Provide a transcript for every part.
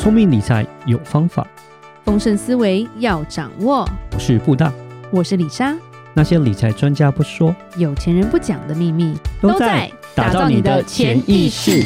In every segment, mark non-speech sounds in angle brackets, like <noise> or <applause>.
聪明理财有方法，丰盛思维要掌握。我是布大，我是李莎。那些理财专家不说，有钱人不讲的秘密，都在打造你的潜意识。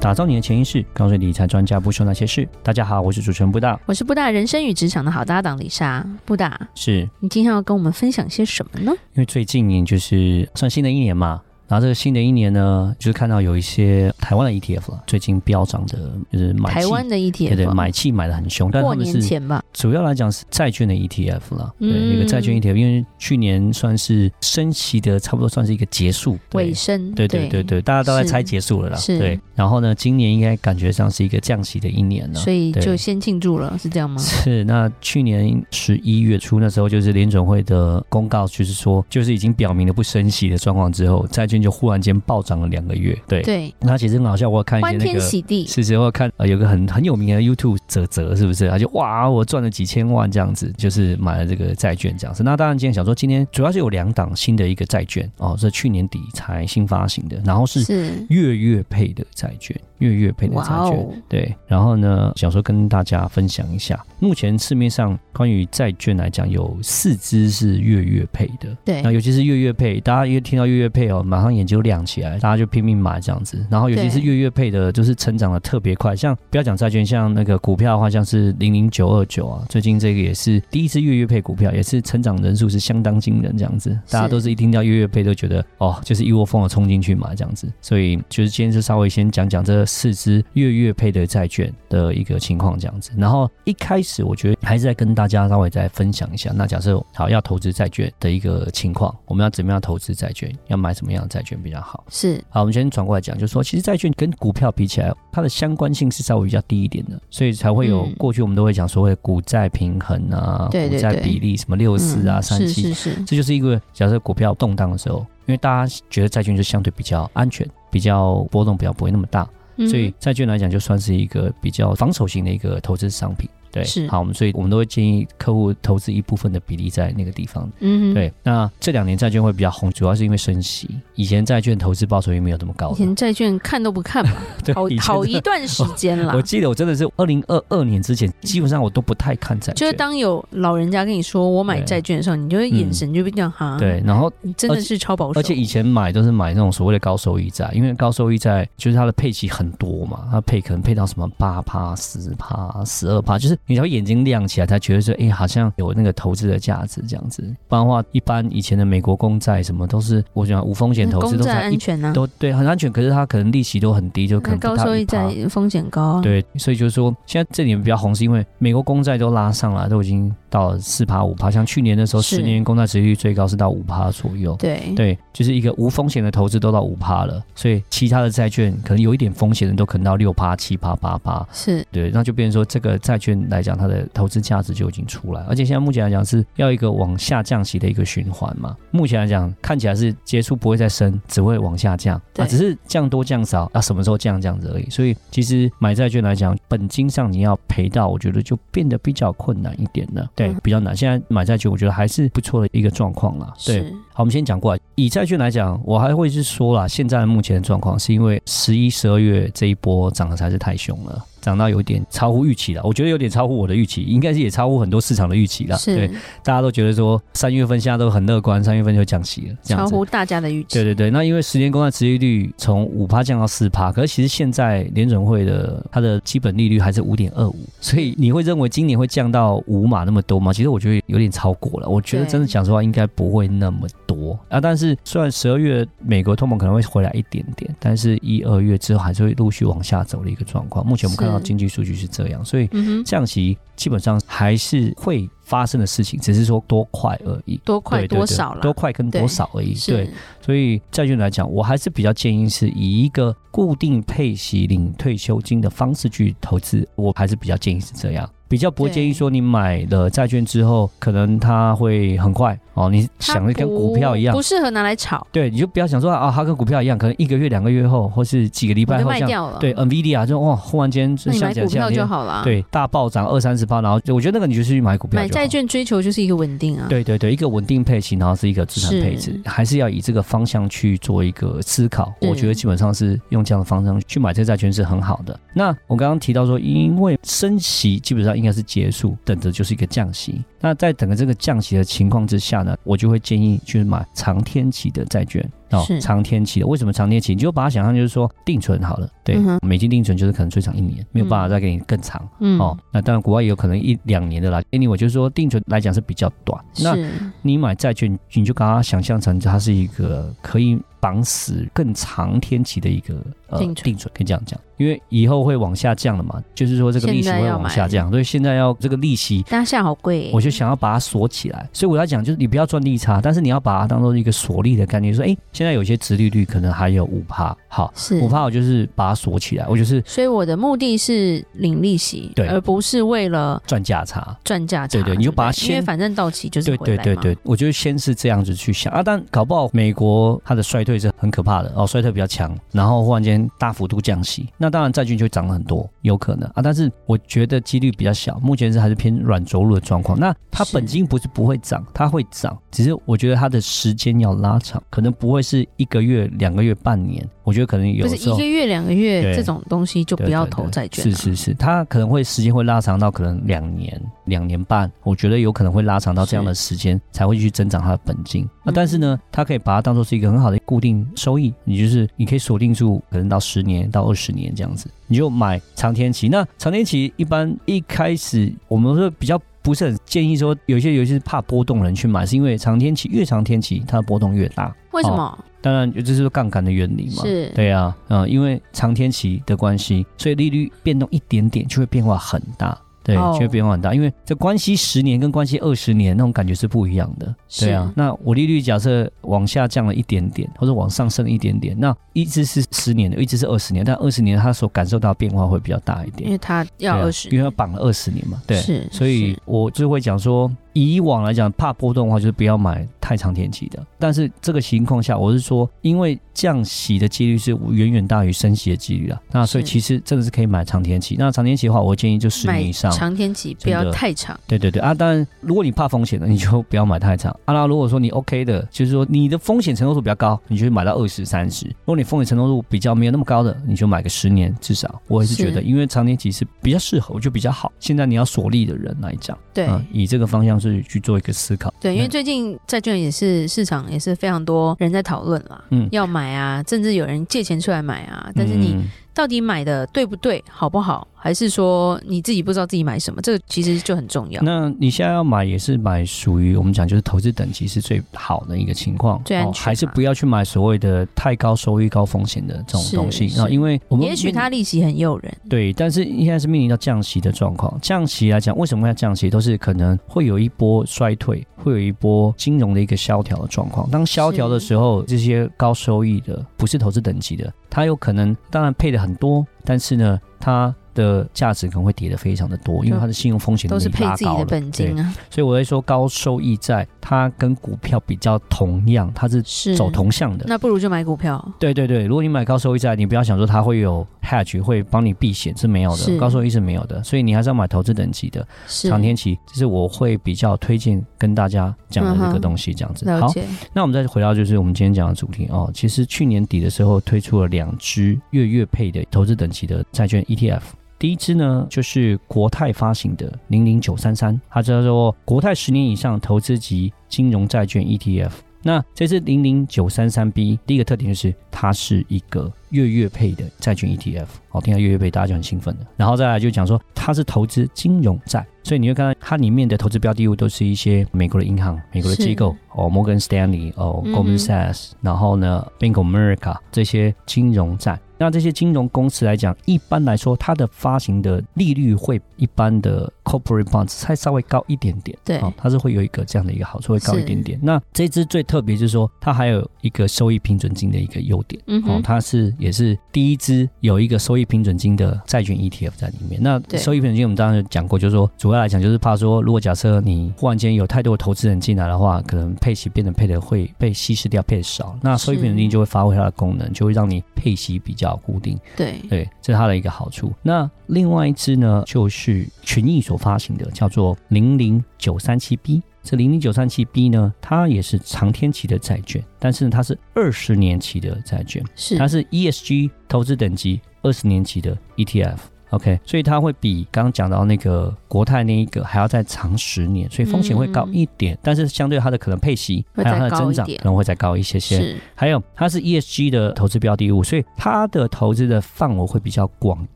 打造你的潜意识，告诉理财专家不说那些事。大家好，我是主持人布大，我是布大人生与职场的好搭档李莎。布大，是你今天要跟我们分享些什么呢？因为最近就是算新的一年嘛。然后这个新的一年呢，就是看到有一些台湾的 ETF 了，最近飙涨的，就是买台湾的 ETF，对对，买气买的很凶。过年前吧，主要来讲是债券的 ETF 了，对，一个债券 ETF，因为去年算是升息的，差不多算是一个结束尾声，对对对对，大家都在猜结束了啦，对。然后呢，今年应该感觉上是一个降息的一年了，所以就先庆祝了，是这样吗？是。那去年十一月初那时候，就是联准会的公告，就是说，就是已经表明了不升息的状况之后，债券。就忽然间暴涨了两个月，对对，那其实很好笑。我看一些那个，欢天喜地，是是，我看呃有个很很有名的 YouTube 泽泽，是不是？他就哇，我赚了几千万这样子，就是买了这个债券这样子。那当然，今天想说，今天主要是有两档新的一个债券哦，是去年底才新发行的，然后是月月配的债券。月月配的债券，对，然后呢，想说跟大家分享一下，目前市面上关于债券来讲，有四支是月月配的，对，那尤其是月月配，大家一听到月月配哦，马上眼睛就亮起来，大家就拼命买这样子。然后尤其是月月配的，就是成长的特别快，像不要讲债券，像那个股票的话，像是零零九二九啊，最近这个也是第一次月月配股票，也是成长人数是相当惊人这样子，大家都是一听到月月配都觉得哦，就是一窝蜂的冲进去买这样子。所以就是今天就稍微先讲讲这。四支月月配的债券的一个情况这样子，然后一开始我觉得还是在跟大家稍微再分享一下。那假设好要投资债券的一个情况，我们要怎么样投资债券？要买什么样的债券比较好？是好，我们先转过来讲，就是说其实债券跟股票比起来，它的相关性是稍微比较低一点的，所以才会有过去我们都会讲所谓的股债平衡啊，股债比例什么六四啊、三七，这就是一个假设股票动荡的时候，因为大家觉得债券就相对比较安全，比较波动比较不会那么大。所以债券来讲，就算是一个比较防守型的一个投资商品。对，是好，我们所以我们都会建议客户投资一部分的比例在那个地方。嗯，对。那这两年债券会比较红，主要是因为升息。以前债券投资报酬率没有这么高。以前债券看都不看嘛，<laughs> 对，好好一段时间了。我记得我真的是二零二二年之前，基本上我都不太看债券。就是当有老人家跟你说我买债券的时候，你就会眼神就会这样哈。对，然后你真的是超保守。而且以前买都是买那种所谓的高收益债，因为高收益债就是它的配息很多嘛，它配可能配到什么八趴、十趴、十二趴，就是。你才会眼睛亮起来，才觉得说，哎、欸，好像有那个投资的价值这样子。不然的话，一般以前的美国公债什么都是，我想无风险投资都是安全啊，都对，很安全。可是它可能利息都很低，就可能高收益债风险高啊。对，所以就是说，现在这里面比较红，是因为美国公债都拉上了，都已经。到四趴五趴，像去年的时候，十年公债殖利率最高是到五趴左右。对对，就是一个无风险的投资都到五趴了，所以其他的债券可能有一点风险的都可能到六趴、七趴、八趴。是对，那就变成说这个债券来讲，它的投资价值就已经出来，而且现在目前来讲是要一个往下降息的一个循环嘛。目前来讲看起来是结束不会再升，只会往下降，啊，只是降多降少啊，什么时候降这样子而已。所以其实买债券来讲，本金上你要赔到，我觉得就变得比较困难一点了。对，比较难。现在买债券，我觉得还是不错的一个状况了。对，好，我们先讲过来。以债券来讲，我还会是说啦，现在目前的状况是因为十一、十二月这一波涨的才是太凶了。涨到有点超乎预期了，我觉得有点超乎我的预期，应该是也超乎很多市场的预期了。对，大家都觉得说三月份现在都很乐观，三月份就降息了，超乎大家的预期。对对对，那因为十年公债持利率从五趴降到四趴，可是其实现在联准会的它的基本利率还是五点二五，所以你会认为今年会降到五码那么多吗？其实我觉得有点超过了，我觉得真的讲实话应该不会那么多啊。但是虽然十二月美国通膨可能会回来一点点，但是一二月之后还是会陆续往下走的一个状况。目前我们看到。经济数据是这样，所以降息基本上还是会发生的事情，只是说多快而已，多快多少了，多快跟多少而已。对，所以债券来讲，我还是比较建议是以一个固定配息领退休金的方式去投资，我还是比较建议是这样。比较不会建议说你买了债券之后，可能它会很快哦。你想的跟股票一样，不适合拿来炒。对，你就不要想说啊，它跟股票一样，可能一个月、两个月后，或是几个礼拜后卖掉了。对，NVIDIA 就哇，忽然间就像买股票就好了。对，大暴涨二三十趴，然后我觉得那个你就是去买股票。买债券追求就是一个稳定啊。对对对，一个稳定配型，然后是一个资产配置，还是要以这个方向去做一个思考。我觉得基本上是用这样的方向去买这债券是很好的。那我刚刚提到说，因为升息基本上应该是结束。等着就是一个降息，那在等着这个降息的情况之下呢，我就会建议去买长天期的债券。哦，长天期的，为什么长天期？你就把它想象就是说定存好了，对，嗯、美金定存就是可能最长一年，没有办法再给你更长。嗯，哦，那当然国外也有可能一两年的啦。anyway，就是说定存来讲是比较短。那你买债券，你就把它想象成它是一个可以绑死更长天期的一个呃定存，定存可以这样讲，因为以后会往下降了嘛，就是说这个利息会往下降，所以现在要这个利息，但现在好贵，我就想要把它锁起来。所以我要讲就是你不要赚利差，但是你要把它当做一个锁利的概念，说哎。现在有些殖利率可能还有五趴，好，是五趴，我就是把它锁起来，我就是。所以我的目的是领利息，对，而不是为了赚价差，赚价差。对对，你就把它先，因为反正到期就是。对对对对，我觉得先是这样子去想啊，但搞不好美国它的衰退是很可怕的哦，衰退比较强，然后忽然间大幅度降息，那那当然债券就涨了很多，有可能啊，但是我觉得几率比较小，目前是还是偏软着陆的状况。那它本金不是不会涨，它会涨，只是我觉得它的时间要拉长，可能不会是一个月。两个月、半年，我觉得可能有。一个月、两个月这种东西就不要投债券。是是是，它可能会时间会拉长到可能两年、两年半，我觉得有可能会拉长到这样的时间才会去增长它的本金。那但是呢，它可以把它当做是一个很好的固定收益，你就是你可以锁定住，可能到十年到二十年这样子，你就买长天期。那长天期一般一开始我们说比较不是很建议说，有些尤其是怕波动的人去买，是因为长天期越长天期它的波动越大。为什么？哦当然，这是杠杆的原理嘛。是，对啊，嗯，因为长天期的关系，所以利率变动一点点就会变化很大。对，就会变化很大，因为这关系十年跟关系二十年那种感觉是不一样的。对啊，那我利率假设往下降了一点点，或者往上升一点点，那一直是十年的，一直是二十年，但二十年他所感受到变化会比较大一点，因为它要二十，因为它绑了二十年嘛。对，是，所以我就会讲说，以往来讲怕波动的话，就是不要买太长天期的。但是这个情况下，我是说，因为降息的几率是远远大于升息的几率啊，那所以其实真的是可以买长天期。那长天期的话，我建议就十年以上。长天期不要太长，对对对啊！当然，如果你怕风险的，你就不要买太长。啊，那如果说你 OK 的，就是说你的风险承受度比较高，你就买到二十三十。如果你风险承受度比较没有那么高的，你就买个十年至少。我也是觉得，因为长天期是比较适合，就比较好。现在你要锁利的人来讲，对、嗯，以这个方向是去做一个思考。对，因为最近债券也是市场也是非常多人在讨论啦，嗯，要买啊，甚至有人借钱出来买啊，但是你。嗯到底买的对不对，好不好？还是说你自己不知道自己买什么？这个其实就很重要。那你现在要买也是买属于我们讲就是投资等级是最好的一个情况，最安全、哦。还是不要去买所谓的太高收益、高风险的这种东西啊？因为我们也许它利息很诱人，对。但是现在是面临到降息的状况，降息来讲，为什么要降息？都是可能会有一波衰退，会有一波金融的一个萧条的状况。当萧条的时候，这些高收益的不是投资等级的。它有可能，当然配的很多，但是呢，它的价值可能会跌得非常的多，因为它的信用风险都是配自己的本金啊。所以我会说，高收益债它跟股票比较同样，它是走同向的。那不如就买股票。对对对，如果你买高收益债，你不要想说它会有 hedge 会帮你避险，是没有的，高收益是没有的。所以你还是要买投资等级的长天期，这是我会比较推荐跟大家讲的这个东西，这样子。嗯、好，那我们再回到就是我们今天讲的主题哦。其实去年底的时候推出了两支月月配的投资等级的债券 ETF。第一支呢，就是国泰发行的零零九三三，它叫做国泰十年以上投资级金融债券 ETF。那这支零零九三三 B 第一个特点就是它是一个月月配的债券 ETF。好，听到月月配，大家就很兴奋的。然后再来就讲说它是投资金融债，所以你会看到它里面的投资标的物都是一些美国的银行、美国的机构哦，摩根士丹利哦，Goldman Sachs，然后呢，Bank of America 这些金融债。那这些金融公司来讲，一般来说，它的发行的利率会一般的 corporate bonds 才稍微高一点点。对，哦，它是会有一个这样的一个好处，会高一点点。那这支最特别就是说，它还有一个收益平准金的一个优点。嗯，哦，它是也是第一支有一个收益平准金的债券 ETF 在里面。那收益平准金我们当然讲过，就是说主要来讲就是怕说，如果假设你忽然间有太多的投资人进来的话，可能配息变得配的会被稀释掉，配的少。那收益平准金就会发挥它的功能，就会让你配息比较固定。对对，这是它的一个好处。那另外一支呢，就是群益所发行的，叫做零零九三七 B。这零零九三七 B 呢，它也是长天期的债券，但是呢，它是二十年期的债券，是它是 ESG 投资等级二十年期的 ETF。OK，所以它会比刚刚讲到那个国泰那一个还要再长十年，所以风险会高一点，嗯、但是相对它的可能配息还有它的增长可能会再高一些些。是，还有它是 ESG 的投资标的物，所以它的投资的范围会比较广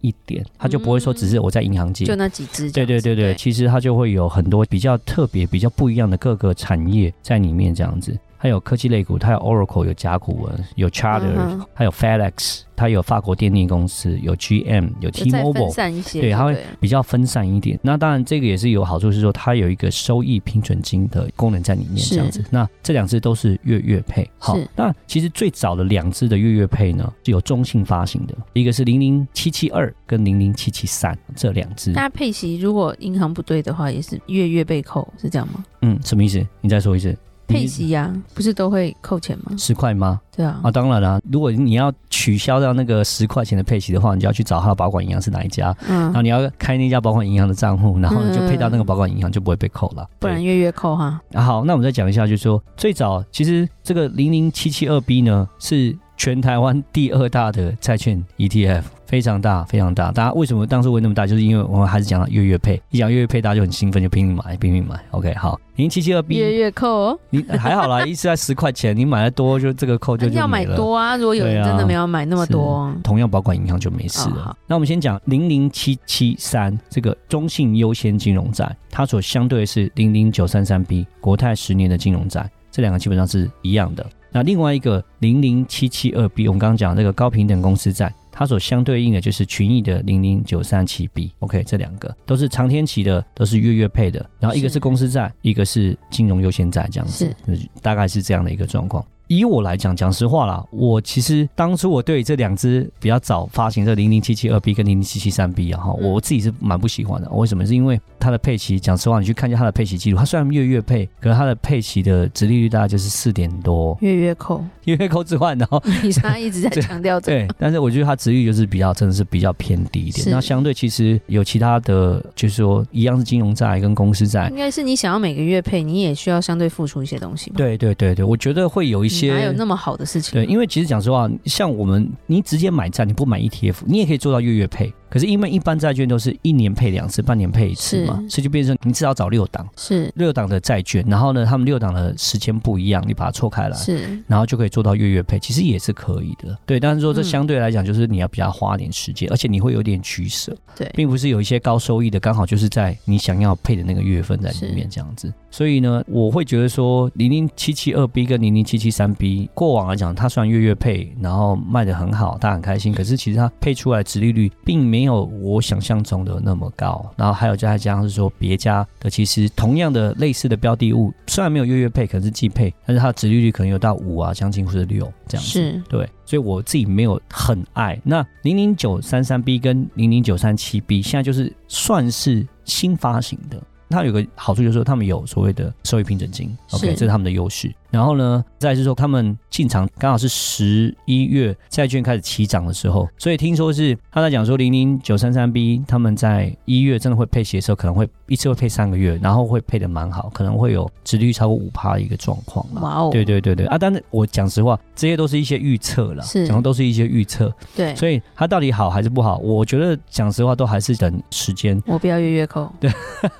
一点，它就不会说只是我在银行界、嗯、就那几只。对对对对，其实它就会有很多比较特别、比较不一样的各个产业在里面这样子。它有科技类股，它有 Oracle，有甲骨文，有 Charter，还有 FedEx，它有法国电力公司，有 GM，有 T-Mobile，对，它会比较分散一点。那当然，这个也是有好处，是说它有一个收益平准金的功能在里面，这样子。那这两只都是月月配。好，那其实最早的两只的月月配呢，是有中性发行的，一个是零零七七二跟零零七七三这两只。那配息如果银行不对的话，也是月月被扣，是这样吗？嗯，什么意思？你再说一次。配息呀、啊，不是都会扣钱吗？十块吗？对啊。啊，当然了、啊，如果你要取消掉那个十块钱的配息的话，你就要去找他的保管银行是哪一家，嗯，然后你要开那家保管银行的账户，然后呢就配到那个保管银行，就不会被扣了。不然月月扣哈。啊，好，那我们再讲一下，就是说最早其实这个零零七七二 B 呢是。全台湾第二大的债券 ETF 非常大，非常大。大家为什么当时会那么大？就是因为我们还是讲到月月配，一讲月月配，大家就很兴奋，就拼命买，拼命买。OK，好，零七七二 B 月月扣哦，你还好啦，<laughs> 一次才十块钱，你买的多就这个扣就，就要买多啊。如果有人真的没有买那么多，啊、同样保管银行就没事了。哦、那我们先讲零零七七三这个中信优先金融债，它所相对的是零零九三三 B 国泰十年的金融债，这两个基本上是一样的。那另外一个零零七七二 B，我们刚刚讲这个高平等公司债，它所相对应的就是群益的零零九三七 B。OK，这两个都是长天期的，都是月月配的。然后一个是公司债，一个是金融优先债，这样子，是大概是这样的一个状况。以我来讲，讲实话啦，我其实当初我对这两只比较早发行的零零七七二 B 跟零零七七三 B 啊，哈，我自己是蛮不喜欢的。为什么？是因为它的配齐，讲实话，你去看一下它的配齐记录，它虽然月月配，可是它的配齐的值利率大概就是四点多，月月扣，月月扣之外，然 <laughs> 后你他一直在强调这个，对，<laughs> 但是我觉得它殖利率就是比较真的是比较偏低一点。那相对其实有其他的，就是说一样是金融债跟公司债，应该是你想要每个月配，你也需要相对付出一些东西吧？对对对对，我觉得会有一些，哪有那么好的？事情对，因为其实讲实话，像我们你直接买债，你不买 ETF，你也可以做到月月配。可是因为一般债券都是一年配两次，半年配一次嘛，所以就变成你至少找六档，是六档的债券，然后呢，他们六档的时间不一样，你把它错开来，是，然后就可以做到月月配，其实也是可以的，对。但是说这相对来讲，就是你要比较花点时间，嗯、而且你会有点取舍，对，并不是有一些高收益的，刚好就是在你想要配的那个月份在里面这样子。所以呢，我会觉得说零零七七二 B 跟零零七七三 B 过往来讲，它算月月配，然后卖的很好，大家很开心。可是其实它配出来的殖利率并没有我想象中的那么高。然后还有再加上是说别家的，其实同样的类似的标的物，虽然没有月月配，可是季配，但是它的值利率可能有到五啊，将近或者六这样子。是对，所以我自己没有很爱。那零零九三三 B 跟零零九三七 B 现在就是算是新发行的。它有个好处就是说，他们有所谓的收益平准金，OK，这是他们的优势。然后呢，再是说他们进场刚好是十一月债券开始起涨的时候，所以听说是他在讲说零零九三三 B 他们在一月真的会配息的时候，可能会一次会配三个月，然后会配的蛮好，可能会有殖利率超过五趴的一个状况。哇哦！对对对对啊！但是我讲实话，这些都是一些预测了，是然后都是一些预测。对，所以它到底好还是不好？我觉得讲实话都还是等时间。我不要月月扣。对，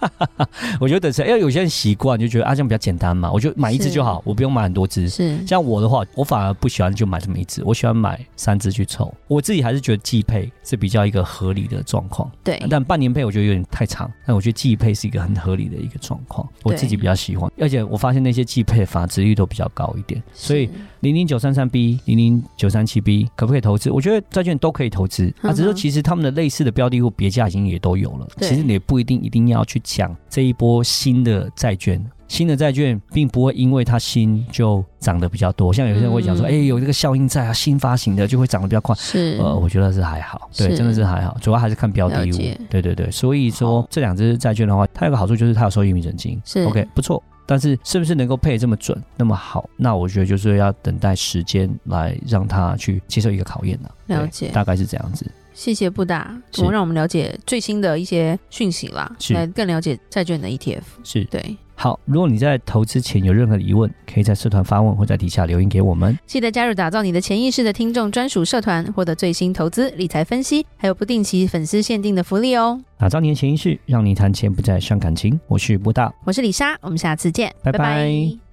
<laughs> <laughs> 我觉得等车，因为有些人习惯就觉得啊这样比较简单嘛，我就买一支就好，我不。用买很多支。是像我的话，我反而不喜欢就买这么一支，我喜欢买三支去凑。我自己还是觉得季配是比较一个合理的状况。对，但半年配我觉得有点太长，但我觉得季配是一个很合理的一个状况，我自己比较喜欢。而且我发现那些季配反而殖利率都比较高一点，所以零零九三三 B、零零九三七 B 可不可以投资？我觉得债券都可以投资，啊，只是说其实他们的类似的标的物别价型也都有了，其实你也不一定一定要去抢这一波新的债券。新的债券并不会因为它新就涨得比较多，像有些人会讲说，哎、嗯欸，有这个效应在啊，新发行的就会涨得比较快。是，呃，我觉得是还好，对，真的是还好，主要还是看标的物。对对对，所以说这两只债券的话，它有个好处就是它有收益平准金，是 OK 不错。但是是不是能够配这么准那么好？那我觉得就是要等待时间来让它去接受一个考验了。了解，大概是这样子。谢谢布大，我让我们了解最新的一些讯息啦，来更了解债券的 ETF。是对。好，如果你在投资前有任何疑问，可以在社团发问或在底下留言给我们。记得加入打造你的潜意识的听众专属社团，获得最新投资理财分析，还有不定期粉丝限定的福利哦。打造你的潜意识，让你谈钱不再伤感情。我是布大，我是李莎，我们下次见，拜拜。拜拜。